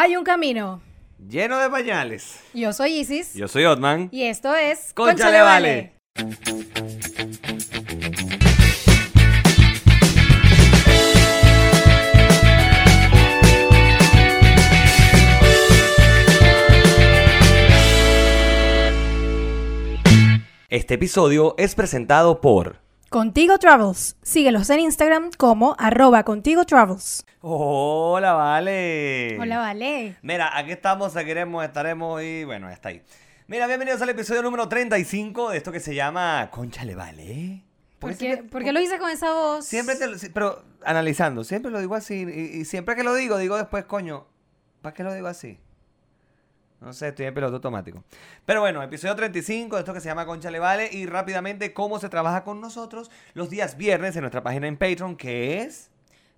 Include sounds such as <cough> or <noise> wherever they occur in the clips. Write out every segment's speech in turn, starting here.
Hay un camino. Lleno de pañales. Yo soy Isis. Yo soy Otman. Y esto es Cónchale, vale. Este episodio es presentado por... Contigo Travels. Síguelos en Instagram como arroba contigo travels. Hola, vale. Hola, vale. Mira, aquí estamos, seguiremos, estaremos y bueno, está ahí. Mira, bienvenidos al episodio número 35 de esto que se llama Conchale, vale. ¿Por qué, siempre- por qué lo hice con esa voz? Siempre te lo, pero analizando, siempre lo digo así y, y siempre que lo digo, digo después, coño, ¿para qué lo digo así? No sé, estoy en piloto automático. Pero bueno, episodio 35 de esto que se llama Concha Le Vale y rápidamente cómo se trabaja con nosotros los días viernes en nuestra página en Patreon que es...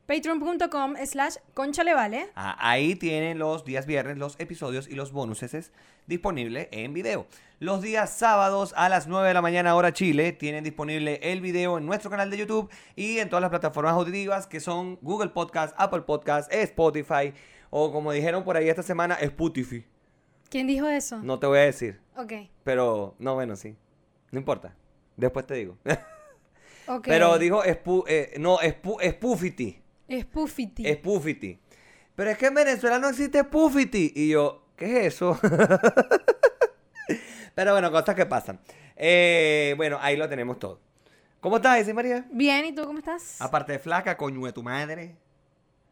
Patreon.com slash conchalevale. Ah, ahí tienen los días viernes los episodios y los bonuses disponibles en video. Los días sábados a las 9 de la mañana hora Chile tienen disponible el video en nuestro canal de YouTube y en todas las plataformas auditivas que son Google Podcast, Apple Podcast, Spotify o como dijeron por ahí esta semana, Spotify. ¿Quién dijo eso? No te voy a decir, Ok. pero no, bueno, sí. No importa. Después te digo. <laughs> Ok. Pero dijo, spu- eh, no, spu- Spoofity. Spoofity. Spoofity. Pero es que en Venezuela no existe Spoofity. Y yo, ¿qué es eso? <laughs> Pero bueno, cosas que pasan. Eh, bueno, ahí lo tenemos todo. ¿Cómo estás, Isis María? Bien, ¿y tú cómo estás? Aparte de flaca, coño de tu madre.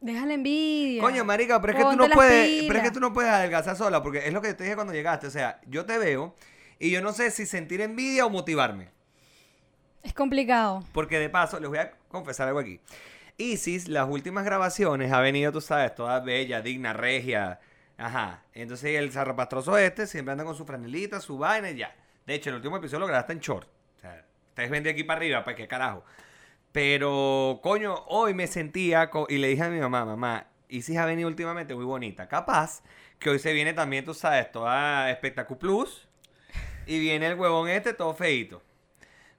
Deja la envidia. Coño, marica, pero es que tú no puedes, pero es que tú no puedes adelgazar sola, porque es lo que te dije cuando llegaste. O sea, yo te veo y yo no sé si sentir envidia o motivarme. Es complicado. Porque de paso, les voy a confesar algo aquí. Isis, las últimas grabaciones, ha venido, tú sabes, toda bella, digna, regia. Ajá. Entonces el zarrapastroso este siempre anda con su franelita, su vaina y ya. De hecho, el último episodio lo grabaste en short. O sea, ustedes ven de aquí para arriba, pues qué carajo. Pero, coño, hoy me sentía y le dije a mi mamá, mamá, Isis ha venido últimamente muy bonita. Capaz que hoy se viene también, tú sabes, toda Espectacu Plus. Y viene el huevón este todo feito.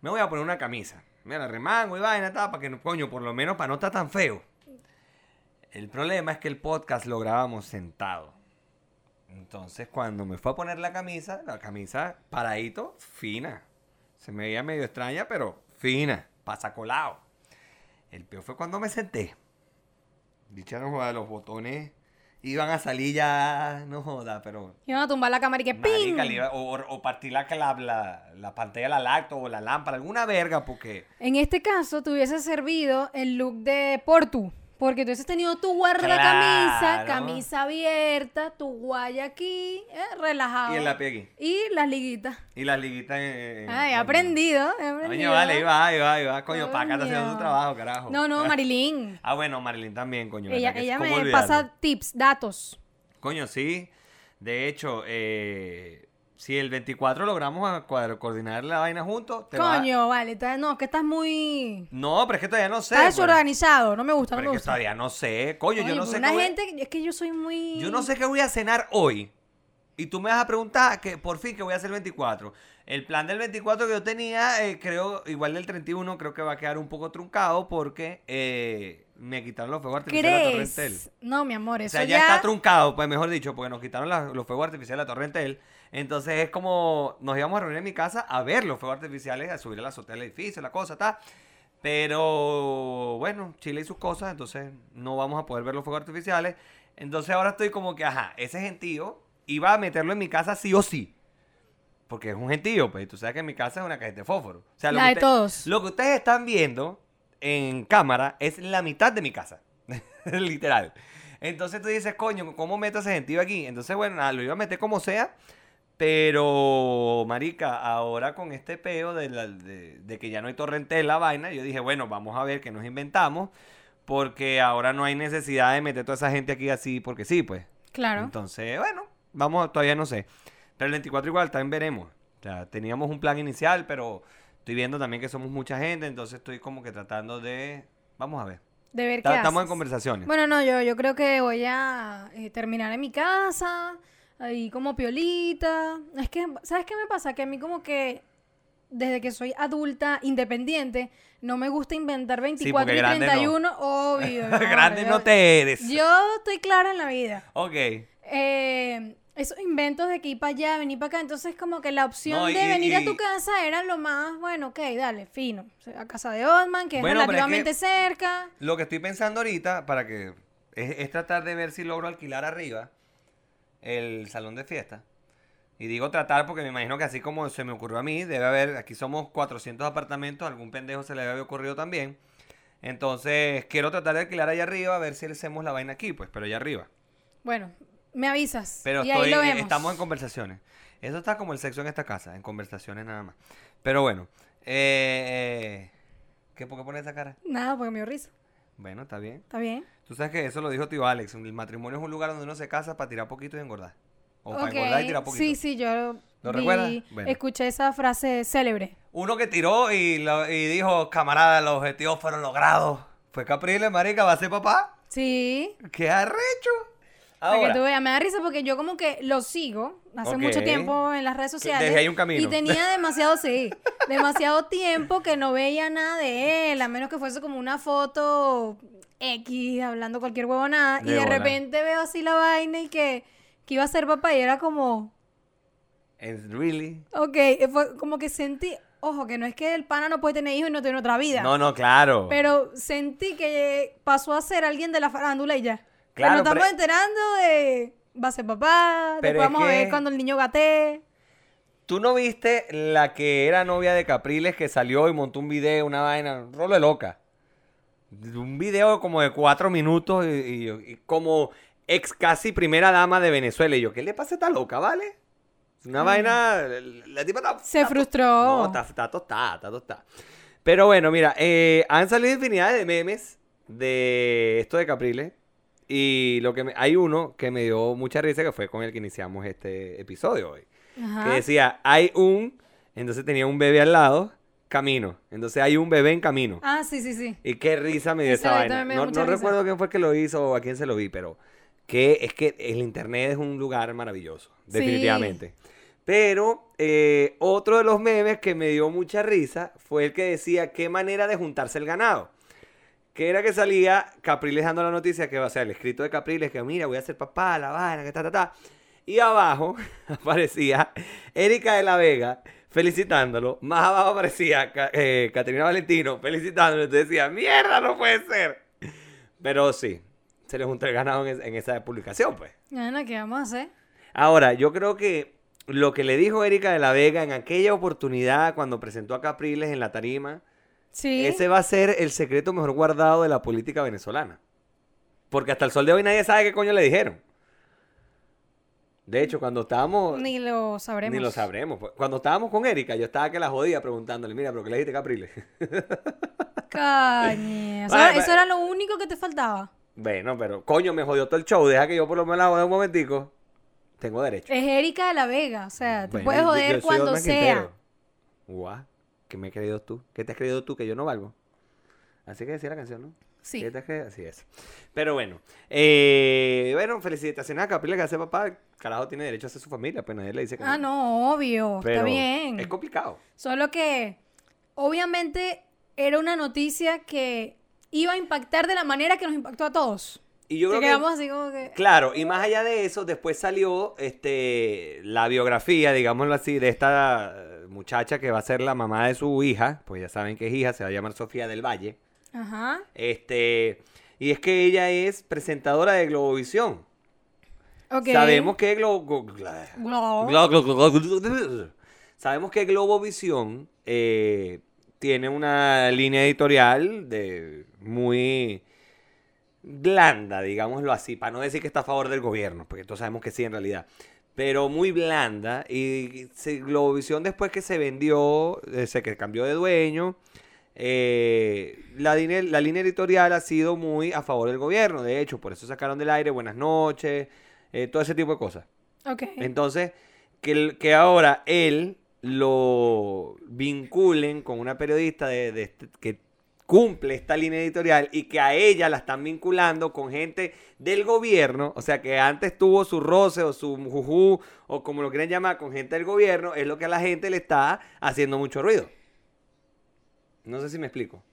Me voy a poner una camisa. Mira, remango y vaina, tal, para que, coño, por lo menos para no estar tan feo. El problema es que el podcast lo grabamos sentado. Entonces, cuando me fue a poner la camisa, la camisa paradito, fina. Se me veía medio extraña, pero fina, pasacolado. El peor fue cuando me senté. Dicha no joda, los botones iban a salir ya, no joda, pero Iban a tumbar la cámara y que ¡ping! Marica, o, o- o partir la, la, la, la pantalla de la lacto o la lámpara, alguna verga, porque. En este caso, te hubiese servido el look de Portu. Porque tú hubieses tenido tu guardacamisa, Claro. camisa abierta, tu guaya aquí, eh, relajado. Y el lápiz aquí. Y las liguitas. Y las liguitas en. Ay, he en- aprendido, he aprendido. Coño, vale, ahí va, ahí va, ahí va. Coño, Paca está haciendo su trabajo, carajo. No, no, <laughs> Marilyn. Ah, bueno, Marilyn también, coño. ella ¿verdad que ella me pasa tips, datos. Coño, sí. De hecho, eh, si el 24 logramos coordinar la vaina juntos, te va- Coño, vale, no, que estás muy... No, pero es que todavía no sé. Estás desorganizado, no me gusta, no Pero me es que todavía no sé. Coño, Oye, yo no sé una qué voy- gente, es que yo soy muy... Yo no sé qué voy a cenar hoy. Y tú me vas a preguntar que por fin que voy a hacer el 24. El plan del 24 que yo tenía, eh, creo, igual del 31, creo que va a quedar un poco truncado porque eh, me quitaron los fuegos artificiales de la Torrentel. No, mi amor, O eso sea, ya, ya... está truncado, pues mejor dicho, porque nos quitaron la- los fuegos artificiales de la Torrentel. Entonces es como nos íbamos a reunir en mi casa a ver los fuegos artificiales, a subir a la azotea del edificio, la cosa, tal. Pero bueno, Chile y sus cosas, entonces no vamos a poder ver los fuegos artificiales. Entonces ahora estoy como que, ajá, ese gentío iba a meterlo en mi casa sí o sí. Porque es un gentío, pues y tú sabes que en mi casa es una cajita de fósforo. O sea, lo La que de usted- todos. Lo que ustedes están viendo en cámara es la mitad de mi casa. <laughs> Literal. Entonces tú dices, coño, ¿cómo meto ese gentío aquí? Entonces, bueno, nada, lo iba a meter como sea. Pero, marica, ahora con este peo de, la- de- de que ya no hay torrente en la vaina, yo dije, bueno, vamos a ver qué nos inventamos. Porque ahora no hay necesidad de meter toda esa gente aquí así porque sí, pues. Claro. Entonces, bueno, vamos, todavía no sé. Pero el 24 igual, también veremos. O sea, teníamos un plan inicial, pero estoy viendo también que somos mucha gente, entonces estoy como que tratando de... Vamos a ver. De ver qué Ta- Estamos en conversaciones. Bueno, no, yo, yo creo que voy a eh, terminar en mi casa, ahí como piolita. Es que, ¿sabes qué me pasa? Que a mí como que desde que soy adulta, independiente, no me gusta inventar 24 porque y grande no. 31, obvio. <laughs> amor, Grande yo- no te eres. Yo estoy clara en la vida. Ok. eh, esos inventos de que ir para allá, venir para acá. Entonces, como que la opción No, de y- venir a tu casa era lo más, bueno, ok, dale, fino. A casa de Oldman, que Bueno, es pero es que- relativamente cerca. Lo que estoy pensando ahorita, para que. Es, es tratar de ver si logro alquilar arriba el salón de fiesta. Y digo tratar porque me imagino que así como se me ocurrió a mí, debe haber. Aquí somos 400 apartamentos, algún pendejo se le haber ocurrido también. Entonces, quiero tratar de alquilar allá arriba, a ver si hacemos la vaina aquí, pues, pero allá arriba. Bueno, me avisas. Pero y estoy, ahí lo vemos. estamos en conversaciones. Eso está como el sexo en esta casa, en conversaciones nada más. Pero bueno, eh, ¿qué, ¿por qué pones esa cara? Nada, porque me dio risa. Bueno, está bien. ¿Está bien? Tú sabes que eso lo dijo tío Alex. El matrimonio es un lugar donde uno se casa para tirar poquito y engordar. O para engordar y tirar poquito. Sí, sí, yo ¿Lo vi- recuerdas? Bueno. escuché esa frase célebre. Uno que tiró y, lo- y dijo, camarada, los objetivos fueron logrados. Fue Capriles, marica, va a ser papá. Sí. ¡Qué arrecho! Para que Ahora, tú veas, me da risa porque yo como que lo sigo hace mucho tiempo en las redes sociales. Desde ahí un camino. Y tenía demasiado, sí, <laughs> demasiado tiempo que no veía nada de él, a menos que fuese como una foto X hablando cualquier huevonada. De y de bola. repente veo así la vaina y que, que iba a ser papá y era como, ¿es really? ok, eh, fue como que sentí, ojo, que no es que el pana no puede tener hijos y no tiene otra vida. No, no, claro. Pero sentí que pasó a ser alguien de la farándula y ya. Claro, nos estamos pero- enterando de va a ser papá, Pero después es vamos a ver que- cuando el niño gatee. ¿Tú no viste la que era novia de Capriles que salió y montó un video, una vaina, un rolo de loca? Un video como de cuatro minutos y, y- y como ex casi primera dama de Venezuela. Y yo, ¿qué le pasa a esta loca, vale? Una vaina, la tipa está... Mm. Se está frustró. No, está, está tostada, está tostada. Pero bueno, mira, eh, han salido infinidad de memes de esto de Capriles. Y lo que me- hay uno que me dio mucha risa que fue con el que iniciamos este episodio hoy Ajá. que decía, hay un, entonces tenía un bebé al lado, camino. Entonces hay un bebé en camino. Ah, sí, sí, sí. Y qué risa me dio esa vaina. No, no recuerdo quién fue el que lo hizo o a quién se lo vi, pero que es que el internet es un lugar maravilloso, Sí. definitivamente. Pero eh, otro de los memes que me dio mucha risa fue el que decía qué manera de juntarse el ganado. Que era que salía Capriles dando la noticia que va a ser el escrito de Capriles, que mira, voy a ser papá, la vaina, que ta, ta, ta. Y abajo <laughs> aparecía Erika de la Vega felicitándolo. Más abajo aparecía eh, Caterina Valentino felicitándolo. Entonces decía, mierda, no puede ser. Pero sí, se le juntó el ganado en, es- en esa publicación, pues. Bueno, ¿qué vamos a hacer? Ahora, yo creo que lo que le dijo Erika de la Vega en aquella oportunidad cuando presentó a Capriles en la tarima, Sí. ese va a ser el secreto mejor guardado de la política venezolana. Porque hasta el sol de hoy nadie sabe qué coño le dijeron. De hecho, cuando estábamos... Ni lo sabremos. Ni lo sabremos. Cuando estábamos con Erika, yo estaba que la jodía preguntándole, mira, pero ¿qué le dijiste a Capriles? <laughs> <laughs> Cañe. O sea, Vale, eso vale. era lo único que te faltaba. bueno, pero coño, me jodió todo el show. Deja que yo por lo menos la jode un momentico. Tengo derecho. Es Erika de la Vega. O sea, te Bueno, puedes yo- yo joder cuando sea. Guau, ¿qué me has creído tú? ¿Qué te has creído tú que yo no valgo? Así que decía la canción, ¿no? Sí. ¿Qué te has creído? Así es. Pero bueno, eh, bueno, felicitaciones a Capriles que hace papá. Carajo, tiene derecho a hacer su familia, pues nadie le dice que Ah, no, obvio. Pero Está bien. Es complicado. Solo que, obviamente, era una noticia que iba a impactar de la manera que nos impactó a todos. Y yo creo que quedamos así como que... Claro, y más allá de eso, después salió este la biografía, digámoslo así, de esta muchacha que va a ser la mamá de su hija, pues ya saben que es hija, se va a llamar Sofía del Valle. Ajá. Este, y es que ella es presentadora de Globovisión. Okay. Sabemos que Glo Sabemos que Globovisión eh, tiene una línea editorial de muy blanda, digámoslo así, para no decir que está a favor del gobierno, porque todos sabemos que sí en realidad pero muy blanda y se- Globovisión después que se vendió, eh, se que cambió de dueño, eh, la, línea, la línea editorial ha sido muy a favor del gobierno, de hecho, por eso sacaron del aire Buenas noches, eh, todo ese tipo de cosas. Ok. Entonces, que, que ahora él lo vinculen con una periodista de, de este- que cumple esta línea editorial y que a ella la están vinculando con gente del gobierno, o sea que antes tuvo su roce o su juju o como lo quieran llamar con gente del gobierno, es lo que a la gente le está haciendo mucho ruido. No sé si me explico.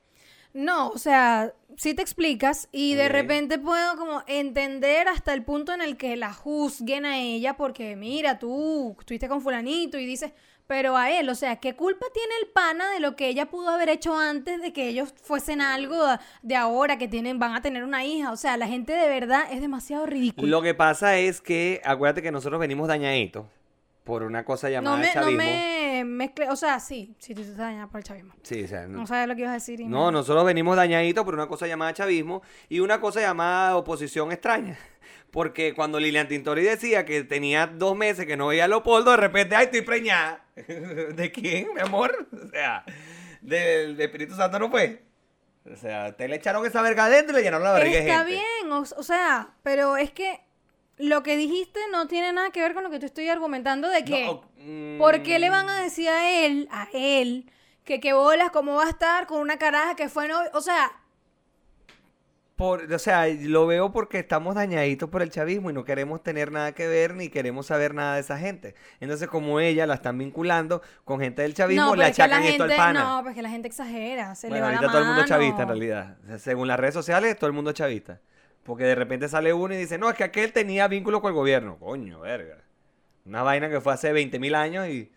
No, o sea, sí te explicas y de repente puedo como entender hasta el punto en el que la juzguen a ella porque mira, tú estuviste con fulanito y dices, pero a él, o sea, ¿qué culpa tiene el pana de lo que ella pudo haber hecho antes de que ellos fuesen algo de ahora que tienen van a tener una hija? O sea, la gente de verdad es demasiado ridícula. Lo que pasa es que, acuérdate que nosotros venimos dañaditos por una cosa llamada no me, no chavismo. me mezcle, o sea, sí, sí, tú estás dañada por el chavismo. Sí, o sea, no- No sabes lo que ibas a decir. y No, nosotros venimos dañaditos por una cosa llamada chavismo y una cosa llamada oposición extraña. Porque cuando Lilian Tintori decía que tenía dos meses que no veía a Leopoldo, de repente, ¡ay, estoy preñada! <laughs> ¿De quién, mi amor? O sea, del, del Espíritu Santo no fue. O sea, te le echaron esa verga adentro y le llenaron la de Está gente. bien, o, o sea, pero es que lo que dijiste no tiene nada que ver con lo que te estoy argumentando de que, No, mm, ¿por qué le van a decir a él, a él, que qué bolas, cómo va a estar con una caraja que fue novio? O sea, Por, o sea, lo veo porque estamos dañaditos por el chavismo y no queremos tener nada que ver ni queremos saber nada de esa gente. Entonces, como ella la están vinculando con gente del chavismo, no, le es que la achacan esto al gente, pana. no, pues que la gente exagera, se bueno, le va la ahorita todo el mundo chavista en realidad. O sea, según las redes sociales, todo el mundo es chavista. Porque de repente sale uno y dice, no, es que aquel tenía vínculo con el gobierno. Coño, verga. Una vaina que fue hace 20 mil años y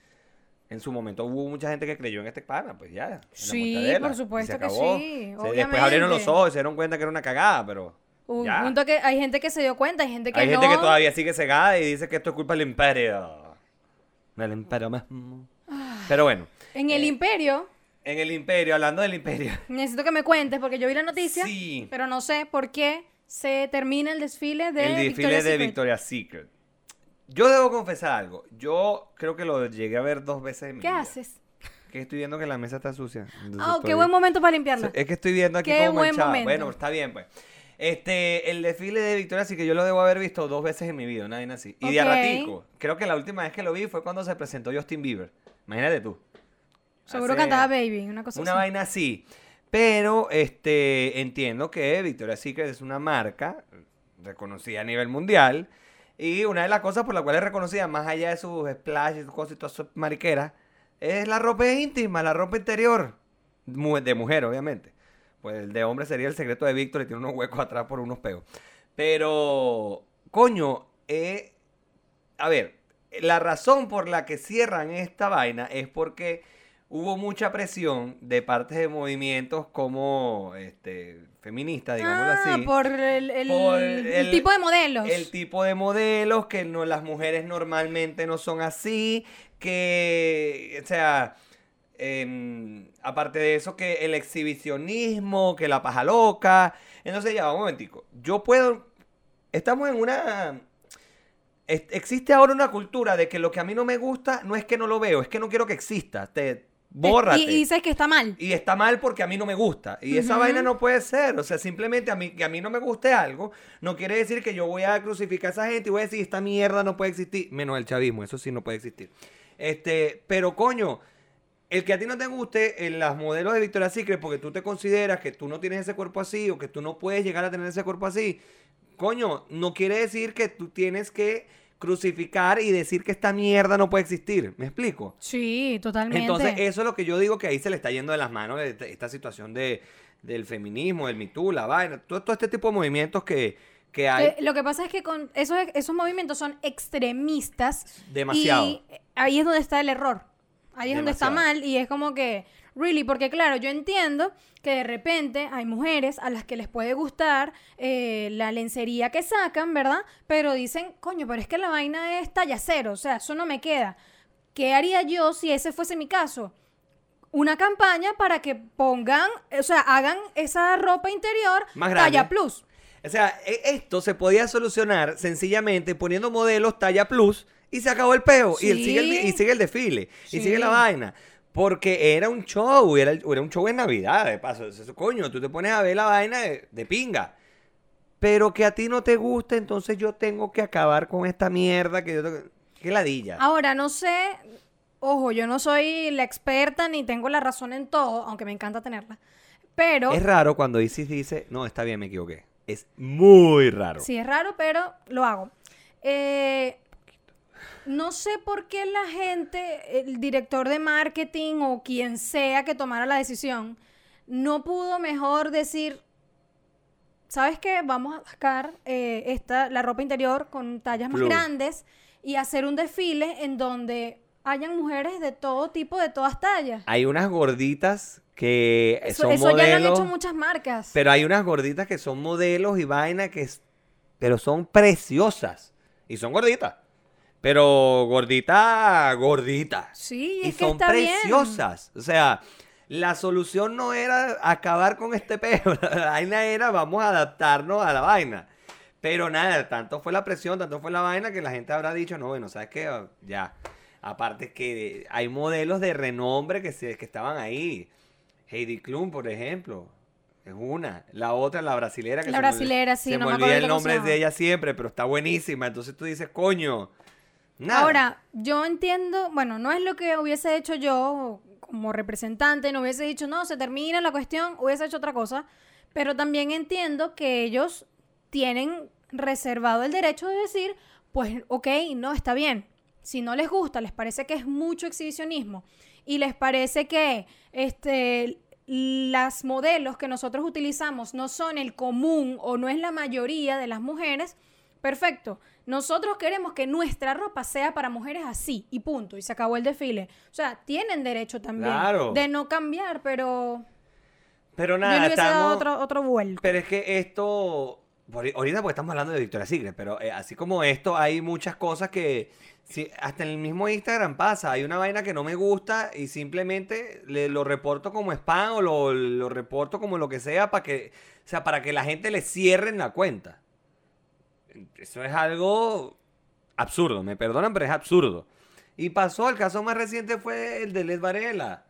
en su momento hubo mucha gente que creyó en este pana, pues ya. en Sí, por se supuesto que sí, Se- después abrieron los ojos y se dieron cuenta que era una cagada, pero Un ya. punto que hay gente que se dio cuenta, hay gente que Hay no. gente que todavía sigue cegada y dice que esto es culpa del imperio. Del imperio mismo. Pero bueno, En el Eh, imperio, en el imperio, hablando del imperio. <laughs> necesito que me cuentes, porque yo vi la noticia, Sí. pero no sé por qué se termina el desfile de el desfile Victoria's de Secret. Victoria's Secret. Yo debo confesar algo. Yo creo que lo llegué a ver dos veces en mi ¿Qué vida. haces? Que estoy viendo que la mesa está sucia. Entonces Ah, qué estoy- buen momento para limpiarla. Es que estoy viendo aquí Qué como buen manchada. momento. Bueno, está bien, pues. Este, el desfile de Victoria's Secret yo lo debo haber visto dos veces en mi vida, nadie así. Y de a Ok. ratico. Creo que la última vez que lo vi fue cuando se presentó Justin Bieber. Imagínate tú. Seguro Hace- cantaba Baby, una cosa Una así. vaina así. Pero este entiendo que Victoria's Secret es una marca reconocida a nivel mundial. Y una de las cosas por las cuales es reconocida, más allá de sus splashes, sus cosas y todas sus mariqueras, es la ropa íntima, la ropa interior. De mujer, obviamente. Pues el de hombre sería el secreto de Víctor y tiene unos huecos atrás por unos peos. Pero, coño, eh, a ver, la razón por la que cierran esta vaina es porque hubo mucha presión de parte de movimientos como este feministas, digámoslo ah, así. por el, el- Por el el- tipo de modelos. El tipo de modelos, que no, las mujeres normalmente no son así, que, o sea, em, aparte de eso, que el exhibicionismo, que la paja loca. Entonces, ya, un momentico. Yo puedo, estamos en una, existe ahora una cultura de que lo que a mí no me gusta no es que no lo veo, es que no quiero que exista. Te, bórrate. Y, y dices que está mal. Y está mal porque a mí no me gusta. Y esa vaina no puede ser. O sea, simplemente a mí, que a mí no me guste algo, no quiere decir que yo voy a crucificar a esa gente y voy a decir, esta mierda no puede existir. Menos el chavismo, eso sí no puede existir. Este, pero coño, el que a ti no te guste en las modelos de Victoria's Secret porque tú te consideras que tú no tienes ese cuerpo así o que tú no puedes llegar a tener ese cuerpo así, coño, no quiere decir que tú tienes que crucificar y decir que esta mierda no puede existir. ¿Me explico? Sí, totalmente. Entonces, eso es lo que yo digo que ahí se le está yendo de las manos esta, esta situación de, del feminismo, del Me Too, la vaina, todo, todo este tipo de movimientos que, que hay. Lo que pasa es que con esos, esos movimientos son extremistas. Demasiado. Y ahí es donde está el error. Ahí es donde está mal y es como que, really, porque claro, yo entiendo que de repente hay mujeres a las que les puede gustar eh, la lencería que sacan, ¿verdad? Pero dicen, coño, pero es que la vaina es talla cero, o sea, eso no me queda. ¿Qué haría yo si ese fuese mi caso? Una campaña para que pongan, o sea, hagan esa ropa interior Más talla plus. O sea, e- esto se podía solucionar sencillamente poniendo modelos talla plus y se acabó el peo. Y, el sigue el, y sigue el desfile. Y sigue la vaina. Porque era un show, era, era un show en Navidad, de paso. Eso, coño, tú te pones a ver la vaina de, de pinga. Pero que a ti no te guste, entonces yo tengo que acabar con esta mierda que yo tengo... Qué ladilla. Ahora, no sé, ojo, yo no soy la experta ni tengo la razón en todo, aunque me encanta tenerla. Pero, Es raro cuando Isis dice, no, está bien, me equivoqué. Es muy raro. sí es raro, pero lo hago. Eh, no sé por qué la gente, el director de marketing o quien sea que tomara la decisión, no pudo mejor decir, ¿sabes qué? Vamos a sacar eh, esta, la ropa interior con tallas más grandes y hacer un desfile en donde hayan mujeres de todo tipo, de todas tallas. Hay unas gorditas que Eso, son eso ya lo han modelos. hecho muchas marcas. Pero hay unas gorditas que son modelos y vaina que es, pero son preciosas. Y son gorditas. Pero gorditas, gorditas. sí, Y es que son bien. preciosas. O sea, la solución no era acabar con este peo. <laughs> La vaina era vamos a adaptarnos a la vaina. Pero nada, tanto fue la presión, tanto fue la vaina que la gente habrá dicho, no, bueno, ¿sabes qué? Ya. Aparte que hay modelos de renombre que, se, que estaban ahí. Heidi Klum, por ejemplo. Es una. La otra, la brasilera. Que La se me olvida- brasilera, sí, Se no me me olvida el nombre de ella siempre, pero está buenísima. Entonces tú dices, coño. Ahora, yo entiendo, bueno, no es lo que hubiese hecho yo como representante, no hubiese dicho, no, se termina la cuestión, hubiese hecho otra cosa, pero también entiendo que ellos tienen reservado el derecho de decir, pues, ok, no, está bien. Si no les gusta, les parece que es mucho exhibicionismo y les parece que este, las modelos que nosotros utilizamos no son el común o no es la mayoría de las mujeres, perfecto. Nosotros queremos que nuestra ropa sea para mujeres así y punto. Y se acabó el desfile. O sea, tienen derecho también Claro. de no cambiar, pero Pero yo nada, le hubiese dado estamos... otro, otro vuelco. Pero es que esto, ahorita porque estamos hablando de Victoria's Secret, pero eh, así como esto, hay muchas cosas que, sí, hasta en el mismo Instagram pasa, hay una vaina que no me gusta y simplemente le, lo reporto como spam o lo, lo reporto como lo que sea para que, o sea, para que la gente le cierren la cuenta. Eso es algo absurdo, me perdonan, pero es absurdo. Y pasó, el caso más reciente fue el de Led Varela.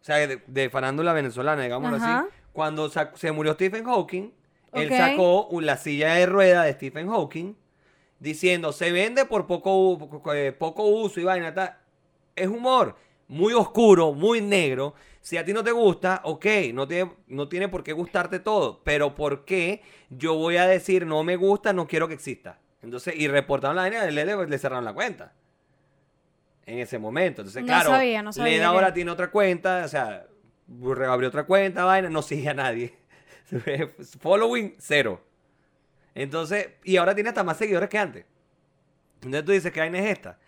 O sea, de, de farándula venezolana, digámoslo Ajá. así. Cuando se murió Stephen Hawking, él sacó la silla de rueda de Stephen Hawking diciendo, se vende por poco, eh, poco uso y vaina. tal". Es humor muy oscuro, muy negro. Si a ti no te gusta, ok, no tiene, no tiene por qué gustarte todo. Pero ¿por qué yo voy a decir no me gusta, no quiero que exista? Entonces, y reportaron la vaina, le, le, le cerraron la cuenta. En ese momento. Entonces, No claro, sabía, no sabía que- ahora tiene otra cuenta, o sea, reabrió otra cuenta, vaina, no sigue a nadie. <laughs> Following, cero. Entonces, y ahora tiene hasta más seguidores que antes. Entonces tú dices, ¿qué vaina es esta?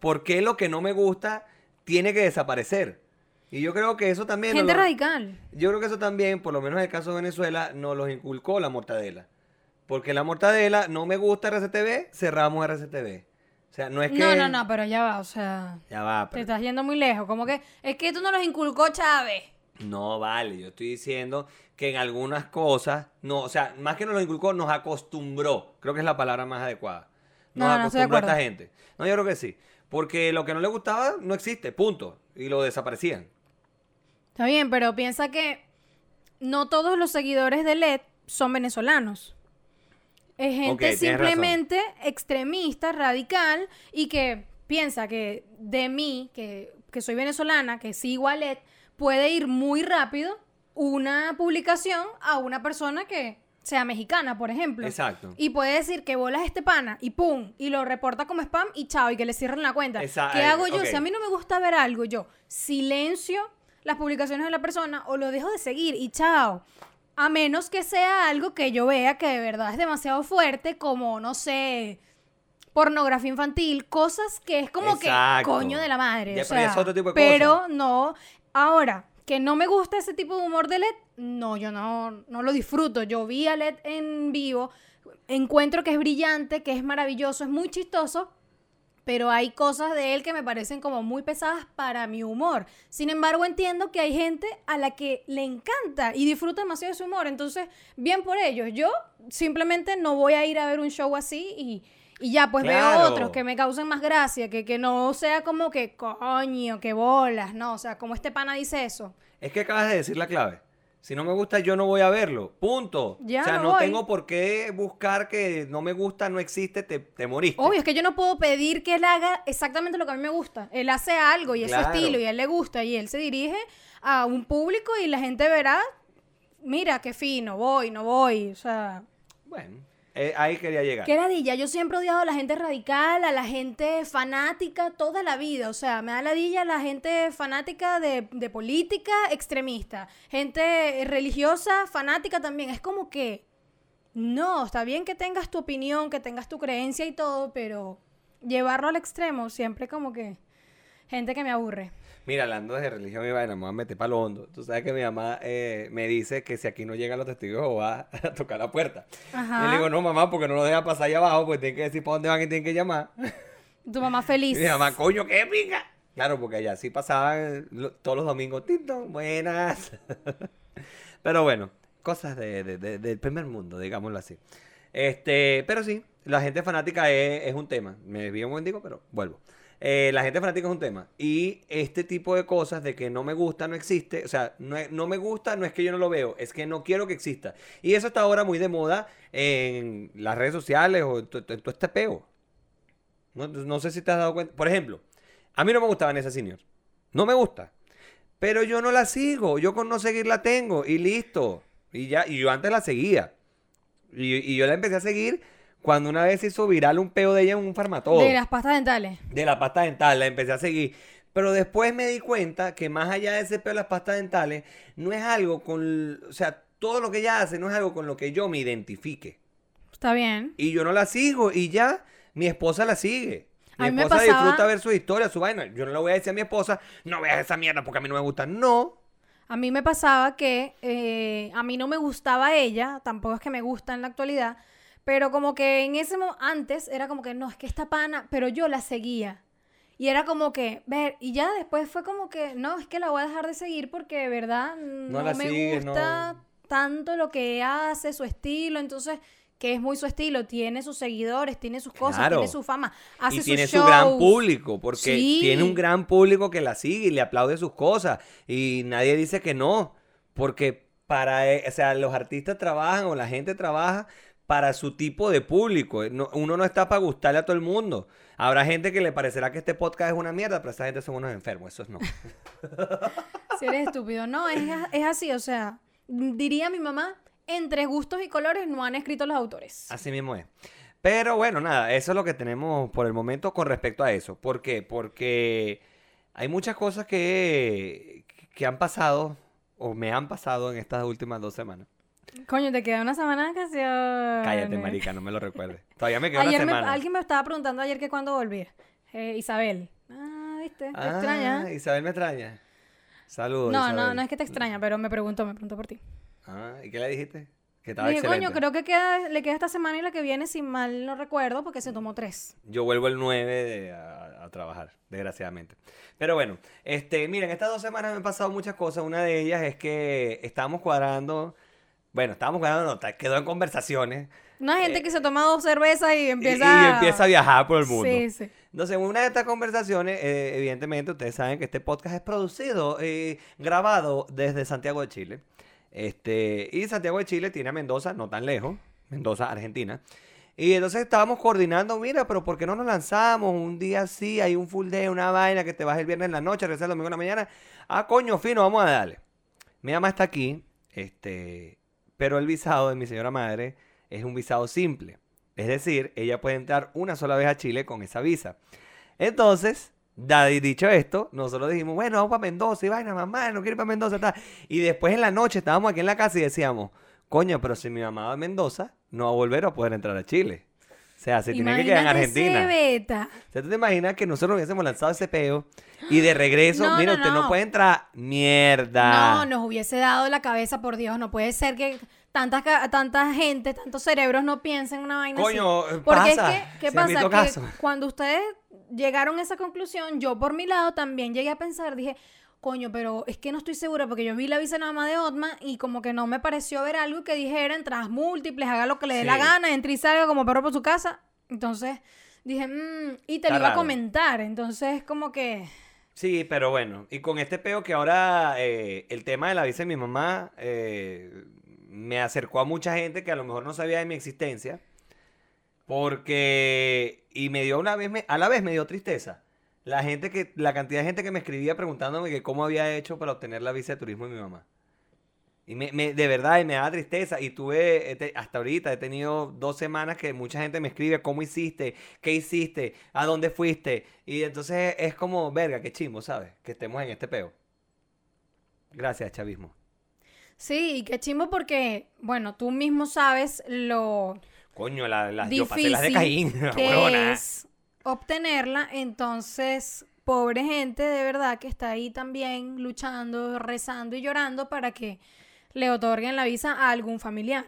¿Por qué lo que no me gusta tiene que desaparecer? Y yo creo que eso también... Gente lo- radical. yo creo que eso también, por lo menos en el caso de Venezuela, nos los inculcó la mortadela. Porque la mortadela, no me gusta RCTV, cerramos RCTV. O sea, no es que... No, no, no, pero ya va, o sea, Ya va, te pero... estás yendo muy lejos. Como que es que tú no los inculcó Chávez. No, vale, yo estoy diciendo que en algunas cosas, no, o sea, más que nos lo inculcó, nos acostumbró. Creo que es la palabra más adecuada. Nos No, no, acostumbró a esta gente. No, yo creo que sí. Porque lo que no le gustaba no existe, punto. Y lo desaparecían. Está bien, pero piensa que no todos los seguidores de LED son venezolanos. Es gente simplemente extremista, radical y que piensa que de mí, que, que soy venezolana, que sigo a LED, puede ir muy rápido una publicación a una persona que sea mexicana, por ejemplo. Exacto. Y puede decir que bolas este pana y pum, y lo reporta como spam y chao, y que le cierren la cuenta. Esa- ¿Qué eh, hago yo? ok. Si a mí no me gusta ver algo, yo silencio las publicaciones de la persona o lo dejo de seguir y chao. A menos que sea algo que yo vea que de verdad es demasiado fuerte, como, no sé, pornografía infantil, cosas que es como Exacto. que coño de la madre. Ya, o pero ya sea, es otro tipo de pero cosas. no. Ahora, que no me gusta ese tipo de humor de LED, no, yo no, no lo disfruto. Yo vi a LED en vivo, encuentro que es brillante, que es maravilloso, es muy chistoso, pero hay cosas de él que me parecen como muy pesadas para mi humor. Sin embargo, entiendo que hay gente a la que le encanta y disfruta demasiado de su humor. Entonces, bien por ellos. Yo simplemente no voy a ir a ver un show así y, y ya, pues Claro. veo otros que me causen más gracia, que, que no sea como que coño, que bolas, no. O sea, como este pana dice eso. Es que acabas de decir la clave. Si no me gusta, yo no voy a verlo. Punto. Ya o sea, no voy. tengo por qué buscar que no me gusta, no existe, te, te moriste. Obvio, es que yo no puedo pedir que él haga exactamente lo que a mí me gusta. Él hace algo y es su estilo y a él le gusta y él se dirige a un público y la gente verá, mira, qué fino, voy, no voy. O sea, Bueno, Eh, ahí quería llegar. ¿Qué ladilla? Yo siempre he odiado a la gente radical, a la gente fanática toda la vida. O sea, me da ladilla la gente fanática de, de política extremista. Gente religiosa fanática también. Es como que, no, está bien que tengas tu opinión, que tengas tu creencia y todo, pero llevarlo al extremo siempre como que gente que me aburre. Mira, hablando de religión y vaina, me voy a meter para lo hondo. Tú sabes que mi mamá eh, me dice que si aquí no llegan los testigos Jehová <laughs> a tocar la puerta. Ajá. Yo le digo, no, mamá, porque no lo deja pasar allá abajo, pues tienen que decir para dónde van y tienen que llamar. Tu mamá feliz. Y mi mamá, coño, qué pica. Claro, porque allá sí pasaban todos los domingos, Tito, buenas. <laughs> pero bueno, cosas de, de- de- del primer mundo, digámoslo así. Este, pero sí, la gente fanática es, es un tema. Me desvío un momentico, pero vuelvo. Eh, la gente fanática es un tema. Y este tipo de cosas de que no me gusta no existe. O sea, no, no me gusta no es que yo no lo veo, es que no quiero que exista. Y eso está ahora muy de moda en las redes sociales o en to- en todo este peo. No, no sé si te has dado cuenta. Por ejemplo, a mí no me gusta Vanessa Senior. No me gusta. Pero yo no la sigo. Yo con no seguirla tengo. Y listo. Y ya. Y yo antes la seguía. Y yo la empecé a seguir cuando una vez se hizo viral un peo de ella en un farmatodo. De las pastas dentales. De la pasta dental. La empecé a seguir. Pero después me di cuenta que más allá de ese peo de las pastas dentales, no es algo con. O sea, todo lo que ella hace no es algo con lo que yo me identifique. Está bien. Y yo no la sigo. Y ya, mi esposa la sigue. Mi A mí me esposa pasaba- disfruta ver su historia, su vaina. Yo no le voy a decir a mi esposa, no veas esa mierda porque a mí no me gusta. No. A mí me pasaba que eh, a mí no me gustaba ella, tampoco es que me gusta en la actualidad, pero como que en ese momento, antes era como que no, es que esta pana, pero yo la seguía. Y era como que, ver, y ya después fue como que, no, es que la voy a dejar de seguir porque de verdad no, la me no. gusta tanto lo que hace, su estilo, entonces, que es muy su estilo, tiene sus seguidores, tiene sus cosas, Claro. tiene su fama, hace y sus tiene shows. su gran público, porque Sí. tiene un gran público que la sigue y le aplaude sus cosas. Y nadie dice que no, porque para, e- o sea, los artistas trabajan o la gente trabaja para su tipo de público. No- uno no está para gustarle a todo el mundo. Habrá gente que le parecerá que este podcast es una mierda, pero esa gente son unos enfermos, esos no. <laughs> Si eres estúpido. No, es, es así, o sea, diría mi mamá, entre gustos y colores no han escrito los autores. Así mismo es. Pero bueno, nada, eso es lo que tenemos por el momento con respecto a eso. ¿Por qué? Porque hay muchas cosas que, que han pasado o me han pasado en estas últimas dos semanas. Coño, te queda una semana de vacaciones. Cállate, marica, no me lo recuerdes. Todavía me queda Ayer una me- semana. alguien me estaba preguntando ayer que cuándo volvía. Eh, Isabel. Ah, viste, te Ah, extraña. Isabel me extraña. Saludos. No, no, no es que te extraña, pero me preguntó, me preguntó por ti. Ah, ¿y qué le dijiste? Que estaba Dije, excelente. coño, creo que queda, le queda esta semana y la que viene, si mal no recuerdo, porque se tomó tres. Yo vuelvo el 9 de- a, a trabajar, desgraciadamente. Pero bueno, este, miren, estas dos semanas me han pasado muchas cosas. Una de ellas es que estábamos cuadrando, bueno, estábamos cuadrando, no, ta- quedó en conversaciones. No hay gente Eh, que se toma dos cervezas y y- empieza... Y, empieza a viajar por el mundo. Sí, sí. Entonces, en una de estas conversaciones, eh, evidentemente, ustedes saben que este podcast es producido, eh, grabado desde Santiago de Chile. Este, y Santiago de Chile tiene a Mendoza, no tan lejos, Mendoza, Argentina. Y entonces estábamos coordinando, mira, pero ¿por qué no nos lanzamos un día así? Hay un full day, una vaina que te vas el viernes en la noche, regresas el domingo en la mañana. Ah, coño, fino, vamos a darle. Mi mamá está aquí, este, pero el visado de mi señora madre es un visado simple. Es decir, ella puede entrar una sola vez a Chile con esa visa. Entonces, dicho esto, nosotros dijimos, bueno, vamos para Mendoza y vaina, mamá, no quiero ir para Mendoza. tal. Y después en la noche estábamos aquí en la casa y decíamos, coño, pero si mi mamá va a Mendoza, no va a volver a poder entrar a Chile. O sea, se tiene que quedar en Argentina. beta. O sea, ¿tú te imaginas que nosotros hubiésemos lanzado ese peo y de regreso, No, mira, no, usted no. no. puede entrar? Mierda. No, nos hubiese dado la cabeza, por Dios. No puede ser que tanta, ca- tanta gente, tantos cerebros no piensen una vaina Coño, así. eh, Porque pasa, es que, ¿qué pasa? Que cuando ustedes llegaron a esa conclusión, yo por mi lado también llegué a pensar, dije, coño, pero es que no estoy segura porque yo vi la visa nada más de Otma y como que no me pareció ver algo que dijera entradas múltiples, haga lo que le dé la gana, entre y salga como perro por su casa. Entonces dije, "Mm", y te Está lo iba a comentar. Entonces, como que. Sí, pero bueno, y con este peo que ahora eh, el tema de la visa de mi mamá eh, me acercó a mucha gente que a lo mejor no sabía de mi existencia, porque, y me dio una vez, me- a la vez me dio tristeza, la gente que, la cantidad de gente que me escribía preguntándome que cómo había hecho para obtener la visa de turismo de mi mamá. Y me, me- de verdad, y me da tristeza. Y tuve, he te- hasta ahorita he tenido dos semanas que mucha gente me escribe cómo hiciste, qué hiciste, a dónde fuiste. Y entonces es como, verga, qué chimbo, ¿sabes? Que estemos en este peo. Gracias, chavismo. Sí, y qué chimbo porque, bueno, tú mismo sabes lo Coño, la- yo pasé las de Caín. <laughs> la que es obtenerla, entonces, pobre gente de verdad que está ahí también luchando, rezando y llorando para que le otorguen la visa a algún familiar.